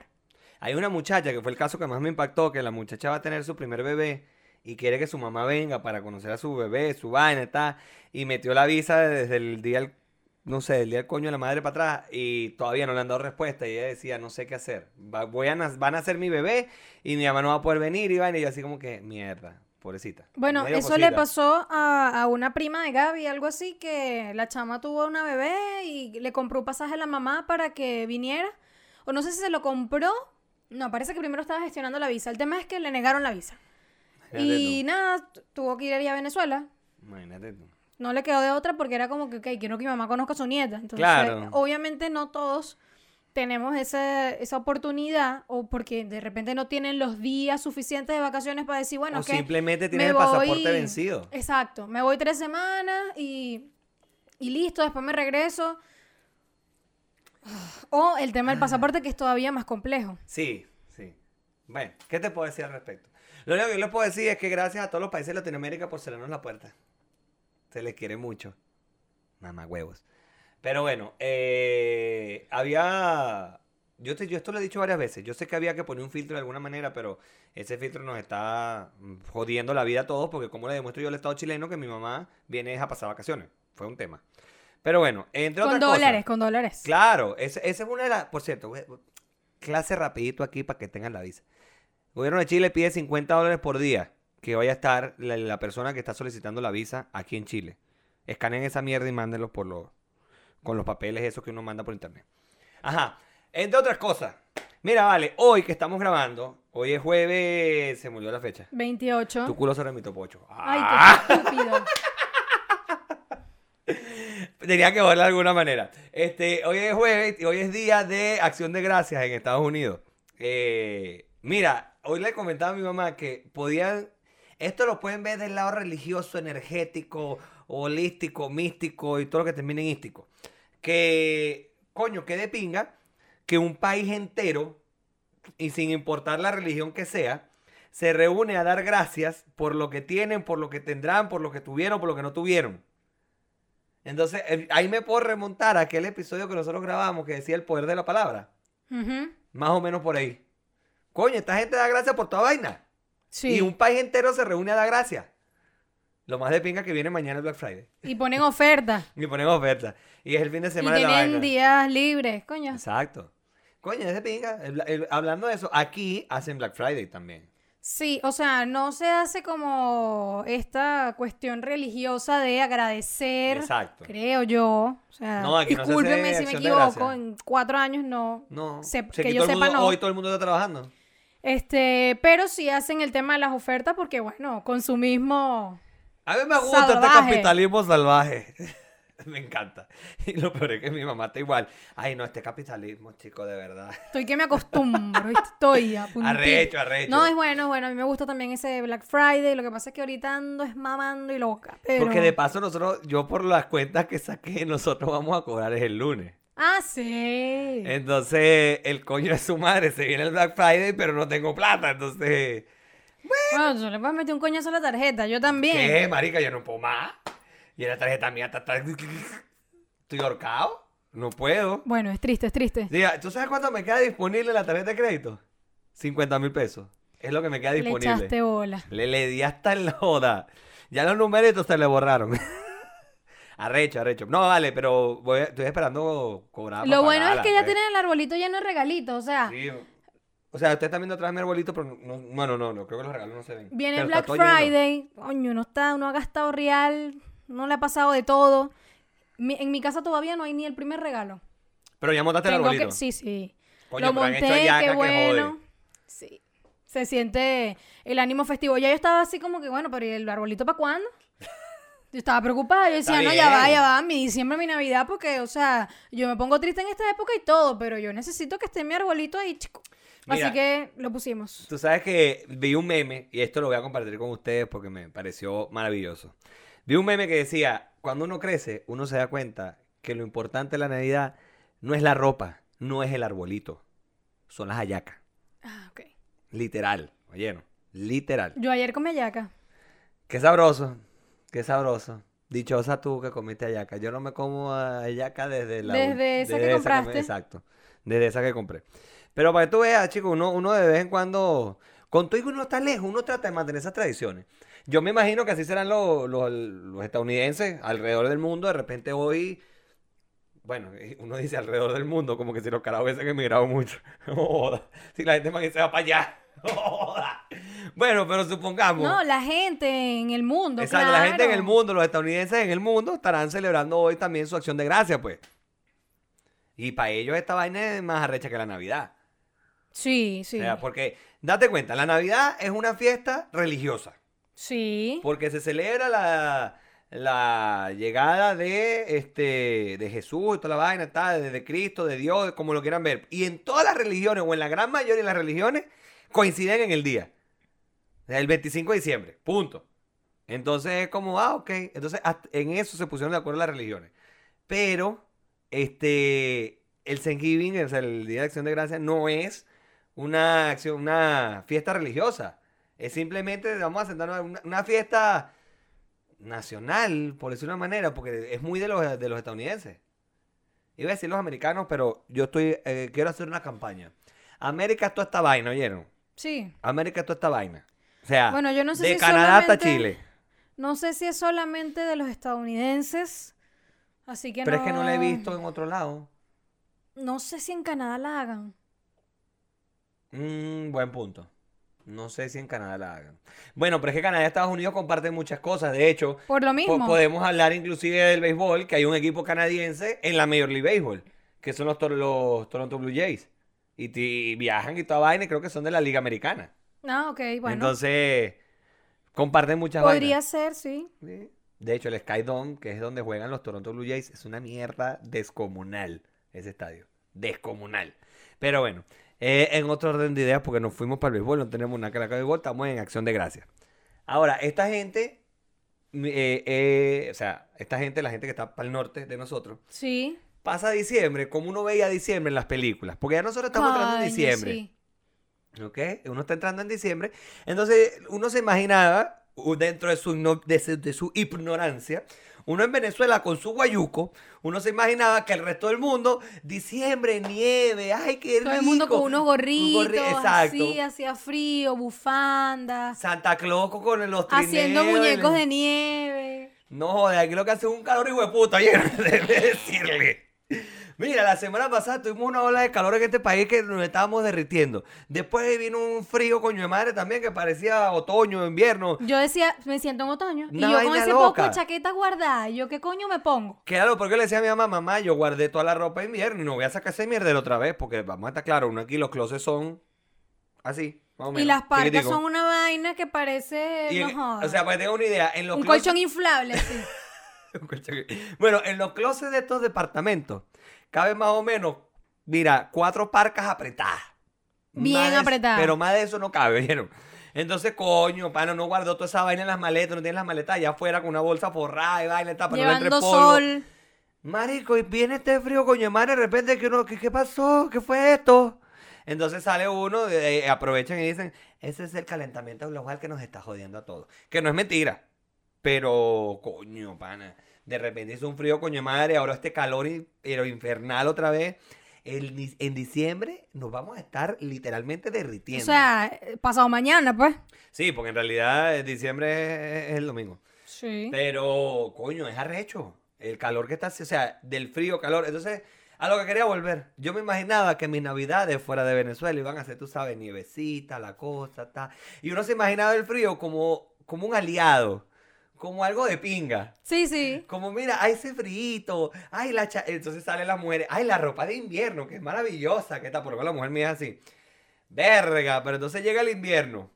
Hay una muchacha que fue el caso que más me impactó, que la muchacha va a tener su primer bebé y quiere que su mamá venga para conocer a su bebé, su vaina, está, y metió la visa desde el día, del- no sé, del día del coño de la madre para atrás y todavía no le han dado respuesta y ella decía, no sé qué hacer, Va- voy a van a ser mi bebé y mi mamá no va a poder venir y vaina, y yo así como que, mierda, pobrecita. Bueno, eso le pasó a, a una prima de Gaby, algo así, que la chama tuvo una bebé y le compró un pasaje a la mamá para que viniera. O no sé si se lo compró. No, parece que primero estaba gestionando la visa. El tema es que le negaron la visa. Imagínate Y tú, nada, tu- tuvo que ir allá a Venezuela. imagínate tú. No le quedó de otra porque era como que, ok, quiero que mi mamá conozca a su nieta. Entonces, Claro. obviamente no todos tenemos ese- esa oportunidad o porque de repente no tienen los días suficientes de vacaciones para decir, bueno, o que simplemente tienes me el pasaporte voy- vencido. Exacto, me voy tres semanas y, y listo, después me regreso. O el tema del pasaporte que es todavía más complejo. Sí, sí. Bueno, ¿qué te puedo decir al respecto? Lo único que yo les puedo decir es que gracias a todos los países de Latinoamérica por cerrarnos la puerta. Se les quiere mucho. Mamá huevos. Pero bueno, eh, había... Yo, te- yo esto lo he dicho varias veces. Yo sé que había que poner un filtro de alguna manera, pero ese filtro nos está mm, jodiendo la vida a todos porque como le demuestro yo al Estado chileno que mi mamá viene a pasar vacaciones. Fue un tema. Pero bueno, entre Con otras cosas... dólares, con dólares. Claro, esa es una de las... Por cierto, clase rapidito aquí para que tengan la visa. El gobierno de Chile pide 50 dólares por día que vaya a estar la, la persona que está solicitando la visa aquí en Chile. Escaneen esa mierda y mándenlos por los, con los papeles esos que uno manda por internet. Ajá, entre otras cosas. Mira, vale, hoy que estamos grabando, hoy es jueves, se me olvidó la fecha. 28. Tu culo se remito pocho. Ay, Ah. qué estúpido. <laughs> Tenía que verla de alguna manera. Este, hoy es jueves y hoy es día de acción de gracias en Estados Unidos. Eh, mira, hoy le comentaba a mi mamá que podían. Esto lo pueden ver del lado religioso, energético, holístico, místico y todo lo que termine en ístico. Que, coño, que de pinga que un país entero, y sin importar la religión que sea, se reúne a dar gracias por lo que tienen, por lo que tendrán, por lo que tuvieron, por lo que no tuvieron. Entonces, el- ahí me puedo remontar a aquel episodio que nosotros grabamos que decía el poder de la palabra. Más o menos por ahí. Coño, esta gente da gracias por toda vaina. Sí. Y un país entero se reúne a dar gracias. Lo más de pinga que viene mañana el Black Friday. Y ponen oferta. <laughs> Y ponen oferta. Y es el fin de Y semana de la tienen vaina. días libres, coño. Exacto. Coño, es de pinga. El- el- hablando de eso, aquí hacen Black Friday también. Sí, o sea, no se hace como esta cuestión religiosa de agradecer, Exacto. creo yo. O sea, No, aquí no se hace si me equivoco, en cuatro años no. No. Se- o sea, que yo sepa, mundo- no. Hoy todo el mundo está trabajando. Este, pero sí hacen el tema de las ofertas porque, bueno, consumismo. A mí me gusta este capitalismo salvaje. <laughs> me encanta. Y lo peor es que mi mamá está igual. Ay, no, este capitalismo, chico, de verdad. Estoy que me acostumbro, estoy a <laughs> puntito. Arrecho, arrecho. No, es bueno, es bueno. A mí me gusta también ese Black Friday. Lo que pasa es que ahorita ando es mamando y loca. Pero... Porque de paso nosotros, yo por las cuentas que saqué, <laughs> nosotros vamos a cobrar es el lunes. Ah, sí. Entonces, el coño de su madre se viene el Black Friday, pero no tengo plata. Entonces, Bueno, tú le puedes meter un coñazo a la tarjeta. Yo también. ¿qué, marica? Yo no puedo más. Y la tarjeta mía está... Estoy ahorcado. No puedo. Bueno, es triste, es triste. Diga, ¿tú sabes cuánto me queda disponible la tarjeta de crédito? 50 mil pesos. Es lo que me queda Le disponible. echaste bola. Le, le di hasta la joda. Ya los numeritos se le borraron. <laughs> arrecho, arrecho. No, vale, pero voy- estoy esperando cobrar. Lo bueno es que ya pues. tienen el arbolito lleno de regalitos. O sea, Sí. O sea, usted está viendo atrás mi arbolito, pero no, no, no, no, no, creo que los regalos no se ven. viene Pero Black lleno. Friday. Coño, no está, uno ha gastado real. No le ha pasado de todo. Mi- en mi casa todavía no hay ni el primer regalo. Pero ya montaste el Tengo arbolito. que, sí, sí. Coño, Lo monté, qué bueno. Sí. Se siente el ánimo festivo. Ya yo estaba así como que, bueno, pero ¿y el arbolito para cuándo? Yo estaba preocupada, yo decía, no, ya va, ya va, mi diciembre, mi Navidad, porque, o sea, yo me pongo triste en esta época y todo, pero yo necesito que esté mi arbolito ahí, chico. Mira. Así que lo pusimos. Tú sabes que vi un meme, y esto lo voy a compartir con ustedes porque me pareció maravilloso. Vi un meme que decía, cuando uno crece, uno se da cuenta que lo importante de la Navidad no es la ropa, no es el arbolito, son las hallacas. Ah, ok. Literal, oyeron, literal. Yo ayer comí yaca. Qué sabroso, qué sabroso. Dichosa tú que comiste hallaca. Yo no me como hallaca desde la... Desde esa que compraste. exacto, desde esa que compré. Pero para que tú veas, chicos, uno, uno de vez en cuando... Con todo y que uno está lejos, uno trata de mantener esas tradiciones. Yo me imagino que así serán los, los- los estadounidenses alrededor del mundo. De repente hoy... Bueno, <laughs> uno dice alrededor del mundo, como que si los carajos hubiesen emigrado mucho. <laughs> Joda. Si la gente más que se va para allá. <laughs> Joda. Bueno, pero supongamos... No, la gente en el mundo, Exacto, la gente en el claro. mundo, los estadounidenses en el mundo, estarán celebrando hoy también su acción de gracia, pues. Y para ellos esta vaina es más arrecha que la Navidad. Sí, sí. O sea, porque, date cuenta, la Navidad es una fiesta religiosa. Sí. Porque se celebra la, la llegada de, este, de Jesús y toda la vaina, tal, de, de Cristo, de Dios, como lo quieran ver. Y en todas las religiones, o en la gran mayoría de las religiones, coinciden en el día. El 25 de diciembre, punto. Entonces es como, ah, ok. Entonces en eso se pusieron de acuerdo las religiones. Pero, este, el Thanksgiving, o sea, el Día de Acción de Gracias, no es una acción, una fiesta religiosa. Es simplemente, vamos a sentarnos a una, una fiesta nacional, por decirlo de una manera, porque es muy de los, de los estadounidenses. Iba a decir los americanos, pero yo estoy, eh, quiero hacer una campaña. América es toda esta vaina, ¿oyeron? Sí. América es toda esta vaina. O sea, Bueno, yo no sé de si Canadá hasta Chile. No sé si es solamente de los estadounidenses. Así que Pero no. es que no la he visto en otro lado. No sé si en Canadá la hagan. Mm, buen punto. No sé si en Canadá la hagan. Bueno, pero es que Canadá y Estados Unidos comparten muchas cosas. De hecho, Por lo po- mismo. podemos hablar inclusive del béisbol, que hay un equipo canadiense en la Major League Baseball, que son los, Tor- los Toronto Blue Jays. Y, y viajan y toda vaina, y creo que son de la Liga Americana. Ah, ok, bueno. Entonces, comparten muchas Podría vainas. ser, sí. Sí. De hecho, el Sky Dome, que es donde juegan los Toronto Blue Jays, es una mierda descomunal ese estadio. Descomunal. Pero bueno, eh, en otro orden de ideas, porque nos fuimos para el béisbol, no tenemos una caraca de béisbol, estamos en acción de gracias. Ahora, esta gente, eh, eh, o sea, esta gente, la gente que está para el norte de nosotros, Sí. pasa diciembre como uno veía diciembre en las películas. Porque ya nosotros estamos entrando en Coño, diciembre. sí. ¿Ok? Uno está entrando en diciembre. Entonces, uno se imaginaba, u- dentro de su, igno- de su, de su ignorancia, uno en Venezuela con su guayuco, uno se imaginaba que el resto del mundo, diciembre, nieve, ay, qué rico. Todo el mundo con unos Un gorritos, gorri- exacto. así, hacía frío, bufanda, Santa Claus con los trineos. haciendo muñecos de nieve. No, joder, aquí lo que hace es un calor hijo de puta, ayer, <laughs> debe decirle. Mira, la semana pasada tuvimos una ola de calor en este país que nos estábamos derritiendo. Después vino un frío, coño de madre, también que parecía otoño, invierno. Yo decía, me siento en otoño. Una y yo con ese poco de chaqueta guardada, ¿yo qué coño me pongo? Claro, porque le decía a mi mamá, mamá, yo guardé toda la ropa de invierno y no voy a sacar ese mierda otra vez, porque vamos a estar claros, uno aquí los closets son así. Y las parcas son una vaina que parece. Y no o sea, para que tengan una idea, en los un closets- colchón inflable, sí. <laughs> Un colchón. Bueno, en los closets de estos departamentos cabe más o menos, mira, cuatro parcas apretadas. Bien Más apretadas. Pero más de eso no cabe, <laughs> ¿vieron? Entonces, coño, pana, no guardó toda esa vaina en las maletas, no tiene las maletas allá afuera con una bolsa forrada y vaina, está, para no le entre Llevando polvo. sol. Marico, y viene este frío, coño, madre, de repente que uno, ¿qué, qué pasó? ¿Qué fue esto? Entonces sale uno, eh, aprovechan y dicen, ese es el calentamiento global que nos está jodiendo a todos. Que no es mentira, pero, coño, pana, de repente hizo un frío, coño, madre, ahora este calor, pero infernal otra vez. El en diciembre nos vamos a estar literalmente O derritiendo. sea, eh, pasado mañana, pues. sí, porque en realidad eh, diciembre es, es el domingo. Sí. Pero, coño, es arrecho. El calor que está, o sea, del frío, calor. Entonces, a lo que quería volver. Yo me imaginaba que mis navidades fuera de Venezuela iban a ser, tú sabes, nievecita, la cosa, ta. Y uno se imaginaba el frío como, como un aliado, como algo de pinga. Sí, sí. Como, mira, hay ese frito, ay, la cha- Entonces sale la mujer, ay, la ropa de invierno, que es maravillosa, que está, por lo menos la mujer mía así. Verga, pero entonces llega el invierno,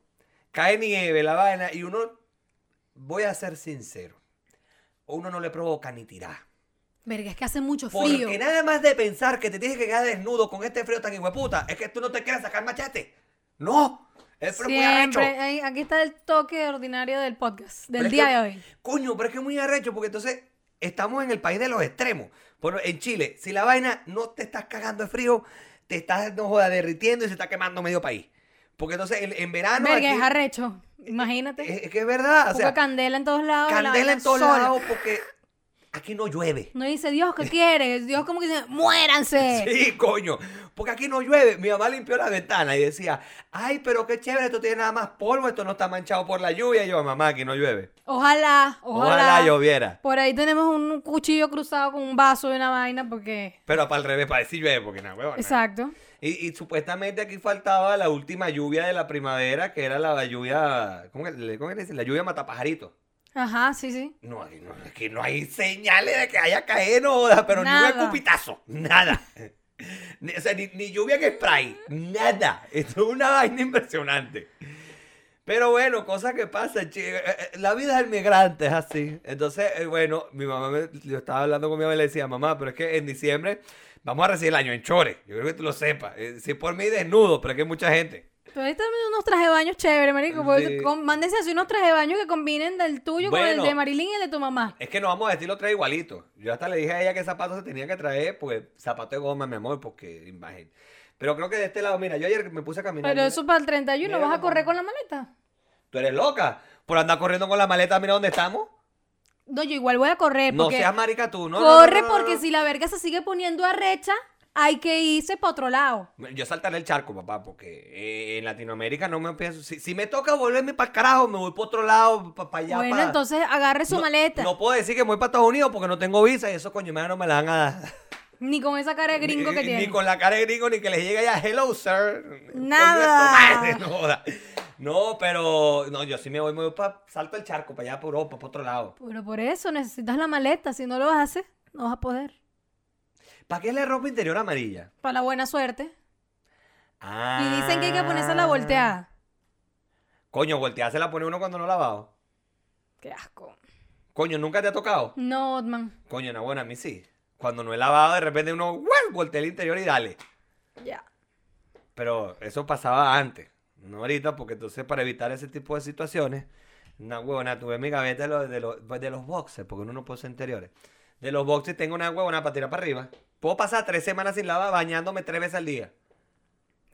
cae nieve, la vaina, y uno, voy a ser sincero, uno no le provoca ni tirar. Verga, es que hace mucho Porque frío. nada más de pensar que te tienes que quedar desnudo con este frío tan hijueputa, es que tú no te quieres sacar machete. No, el frío es muy arrecho. Siempre. aquí está el toque ordinario del podcast, Pero del es día que- de hoy. Coño, pero es que es muy arrecho porque entonces estamos en el país de los extremos. Por, en Chile, si la vaina no te estás cagando de frío, te estás no joda, derritiendo y se está quemando medio país. Porque entonces en, en verano. Verga, aquí- es arrecho. Imagínate. es, es que es verdad. O Poca sea, candela en todos lados. la candela vaina en todos sola. lados porque aquí no llueve. No dice Dios, ¿qué quieres? Dios como que dice, muéranse. <laughs> Sí, coño. Porque aquí no llueve. Mi mamá limpió la ventana y decía, ay, pero qué chévere, esto tiene nada más polvo, esto no está manchado por la lluvia. Y yo, mamá, aquí no llueve. Ojalá, ojalá. Ojalá lloviera. Por ahí tenemos un cuchillo cruzado con un vaso y una vaina porque... Pero para el revés, para decir llueve, porque no, huevona. Exacto. Y, y supuestamente aquí faltaba la última lluvia de la primavera, que era la lluvia, ¿cómo que, cómo que le dicen? La lluvia matapajarito. Ajá, sí, sí. No, aquí no, aquí no hay señales de que haya caído, pero ni Nada. un cupitazo, nada. Ni- o sea, ni, ni lluvia en spray, nada. Esto es una vaina impresionante. Pero bueno, cosas que pasan, eh, eh, La vida del migrante es así. Entonces, eh, bueno, mi mamá, me, yo estaba hablando con mi mamá y le decía, mamá, pero es que en diciembre vamos a recibir el año en chores. Yo creo que tú lo sepas. Si es por mí desnudo, pero es que hay mucha gente. Tú ahí también unos trajes de baño chévere, marico. porque Sí. con- Mándense así unos trajes de baño que combinen del tuyo con el de Marilyn y el de tu mamá. Es que no vamos a vestir los tres igualitos. Yo hasta le dije a ella que zapatos se tenía que traer, pues zapato de goma, mi amor, porque imagínate. Pero creo que de este lado, mira, yo ayer me puse a caminar. Pero eso para el 31, Mira, ¿vas a correr con la maleta? Tú eres loca por andar corriendo con la maleta, mira dónde estamos. No, yo igual voy a correr No seas marica tú, ¿no? corre no, no, no, porque si la verga se sigue poniendo arrecha, hay que irse para otro lado. Yo saltaré el charco, papá, porque eh, en Latinoamérica no me pienso. Si, si me toca volverme para el carajo, me voy para otro lado, para allá. bueno, pa- entonces agarre su no, maleta. No puedo decir que me voy para Estados Unidos porque no tengo visa y eso, coño, no me la van a dar. Ni con esa cara de gringo ni, que ni tiene. con la cara de gringo, ni que les llegue ya, hello, sir. Nada. <laughs> No, pero no, yo sí me voy, me voy para, salto el charco, para allá, para Europa, para otro lado. Pero por eso necesitas la maleta. Si no lo haces, no vas a poder. ¿Para qué es la ropa interior amarilla? Para la buena suerte. Ah. Y dicen que hay que ponerse la volteada. Coño, volteada se la pone uno cuando no lavado. Qué asco. Coño, ¿nunca te ha tocado? No, man. Coño, no, bueno, a mí sí. Cuando no he lavado, de repente uno ¡guau! voltea el interior y dale. Ya. Pero eso pasaba antes, no ahorita, porque entonces para evitar ese tipo de situaciones, una huevona, tuve mi gaveta de los, de los, de los boxes, porque uno no ser interiores. De los boxes tengo una huevona para tirar para arriba. Puedo pasar tres semanas sin lavar bañándome tres veces al día.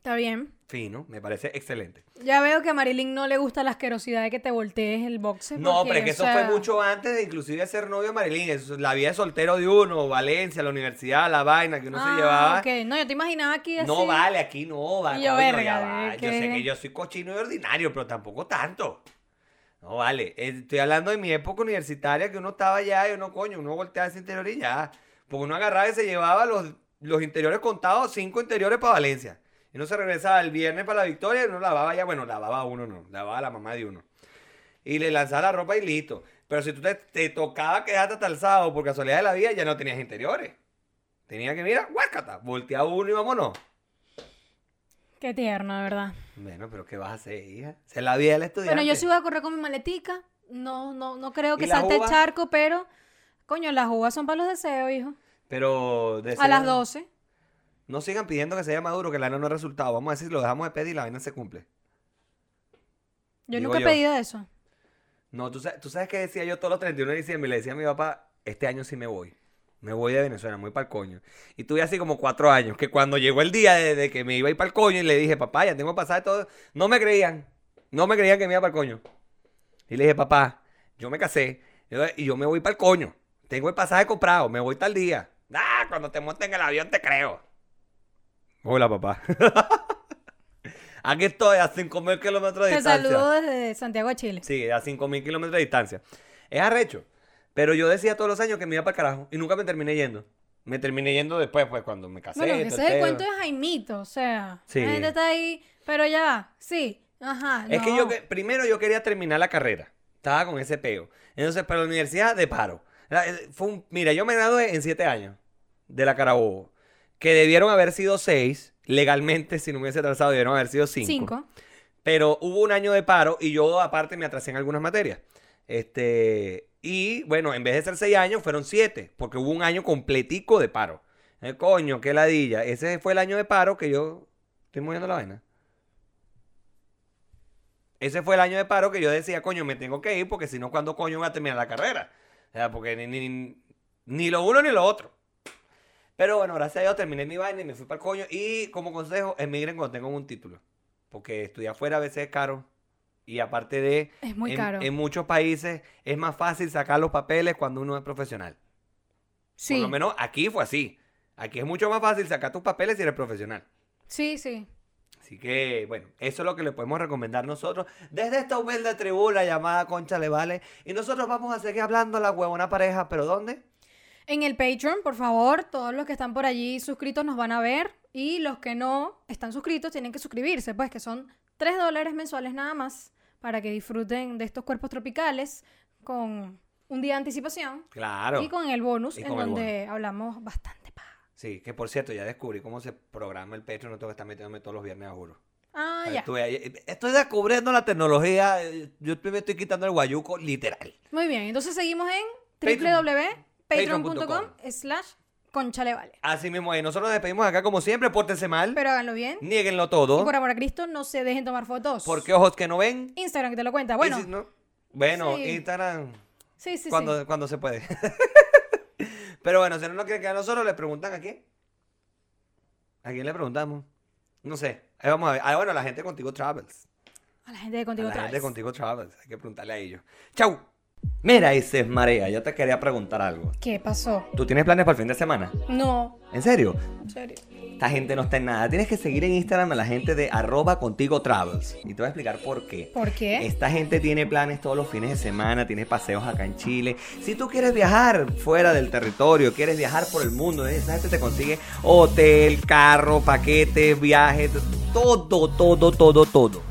Está bien. Fino, me parece excelente. Ya veo que a Marilyn no le gusta la asquerosidad de que te voltees el boxe. No, porque, pero es que eso sea, fue mucho antes de inclusive ser novio de Marilyn. Eso, la vida de soltero de uno, Valencia, la universidad, la vaina que uno ah, se llevaba. ok. No, yo te imaginaba aquí así. No vale, aquí no va. Y yo, verga, va. ¿de Yo sé que yo soy cochino y ordinario, pero tampoco tanto. No vale. Estoy hablando de mi época universitaria que uno estaba allá y uno, coño, uno volteaba ese interior y ya. Porque uno agarraba y se llevaba los, los interiores contados, cinco interiores para Valencia. Y uno se regresaba el viernes para la victoria y uno lavaba ya, bueno, lavaba uno, no, lavaba la mamá de uno. Y le lanzaba la ropa y listo. Pero si tú te, te tocaba quedarte hasta el sábado por casualidad de la vida, ya no tenías interiores. Tenía que, mira, guácata, volteaba uno y vámonos. Qué tierno, de verdad. Bueno, pero ¿qué vas a hacer, hija? Se la vida del estudiante. Bueno, yo sí voy a correr con mi maletica. No, no, no creo que ¿Y las salte el charco, pero. Coño, las uvas son para los deseos, hijo. Pero... A las 12. No sigan pidiendo que sea maduro, que la no no ha resultado. Vamos a decir, lo dejamos de pedir y la vaina se cumple. Yo Digo nunca he yo. pedido eso. No, tú sabes, tú sabes que decía yo todos los 31 de diciembre y le decía a mi papá, este año sí me voy. Me voy de Venezuela, me voy para el coño. Y tuve así como cuatro años, que cuando llegó el día de, de que me iba a ir para el coño y le dije, papá, ya tengo pasaje todo, no me creían. No me creían que me iba para el coño. Y le dije, papá, yo me casé y yo me voy para el coño. Tengo el pasaje comprado, me voy tal día. Ah, cuando te montes en el avión te creo. Hola, papá. <laughs> Aquí estoy a 5.000 kilómetros de Te distancia. saludo desde Santiago de Chile. Sí, a 5.000 kilómetros de distancia. Es arrecho. Pero yo decía todos los años que me iba para el carajo y nunca me terminé yendo. Me terminé yendo después, pues, cuando me casé. Bueno, ese es el cuento de Jaimito, o sea, Sí. la gente está ahí, pero ya va, sí, ajá, Es que yo, que- primero yo quería terminar la carrera. Estaba con ese peo. Entonces, para la universidad, de paro. Eh, Fue un, mira, yo me gradué en siete años de la Carabobo. Que debieron haber sido seis. Legalmente, si no me hubiese atrasado, debieron haber sido cinco. Cinco. Pero hubo un año de paro y yo aparte me atrasé en algunas materias. Este, y bueno, en vez de ser seis años, fueron siete, porque hubo un año completico de paro. Eh, coño, qué ladilla. Ese fue el año de paro que yo estoy moviendo la vaina. Ese fue el año de paro que yo decía, coño, me tengo que ir porque si no, ¿cuándo coño voy a terminar la carrera? O sea, porque ni, ni, ni lo uno ni lo otro. Pero bueno, gracias a Dios terminé mi vaina y me fui para el coño. Y como consejo, emigren cuando tengan un título. Porque estudiar afuera a veces es caro. Y aparte de... Es muy en, caro. En muchos países es más fácil sacar los papeles cuando uno es profesional. Sí, Por lo menos aquí fue así. Aquí es mucho más fácil sacar tus papeles si eres profesional. sí, sí. Así que, bueno, eso es lo que le podemos recomendar nosotros desde esta humilde tribuna llamada Concha Le Vale. Y nosotros vamos a seguir hablando a la huevona pareja, pero ¿dónde? En el Patreon, por favor, todos los que están por allí suscritos nos van a ver y los que no están suscritos tienen que suscribirse, pues que son 3 dólares mensuales nada más para que disfruten de estos cuerpos tropicales con un día de anticipación Claro. y con el bonus en el donde hablamos bastante paja. Sí, que por cierto, ya descubrí cómo se programa el Patreon. No tengo que estar metiéndome todos los viernes, a juro. Ah, ya. Ahí- Estoy descubriendo la tecnología. eh, Yo me estoy quitando el guayuco, literal. Muy bien, entonces seguimos en Patreon. www.patreon.com Patreon.com. slash conchalevale. Así mismo, y nosotros nos despedimos acá como siempre. Pórtense mal. Pero háganlo bien. Nieguenlo Y todo. por amor a Cristo, no se dejen tomar fotos. Porque ojos que no ven. Instagram que te lo cuenta. Bueno, si no- bueno, sí. Instagram. sí, sí, cuando, sí. cuando se puede. <laughs> Pero bueno, si no nos quieren quedar nosotros, le preguntan a quién. ¿A quién le preguntamos? No sé. Ahí vamos a ver. Ah, bueno, la gente Contigo Travels. A la gente de Contigo a la gente de. Contigo Travels. Hay que preguntarle a ellos. ¡Chau! Mira, Isis Marea, yo te quería preguntar algo. ¿Qué pasó? ¿Tú tienes planes para el fin de semana? No, ¿En serio? en serio. Esta gente no está en nada. Tienes que seguir en Instagram a la gente de arroba contigo travels. Y te voy a explicar por qué. ¿Por qué? Esta gente tiene planes todos los fines de semana, tiene paseos acá en Chile. Si tú quieres viajar fuera del territorio, quieres viajar por el mundo, esa gente te consigue hotel, carro, paquetes, viajes, todo, todo, todo, todo.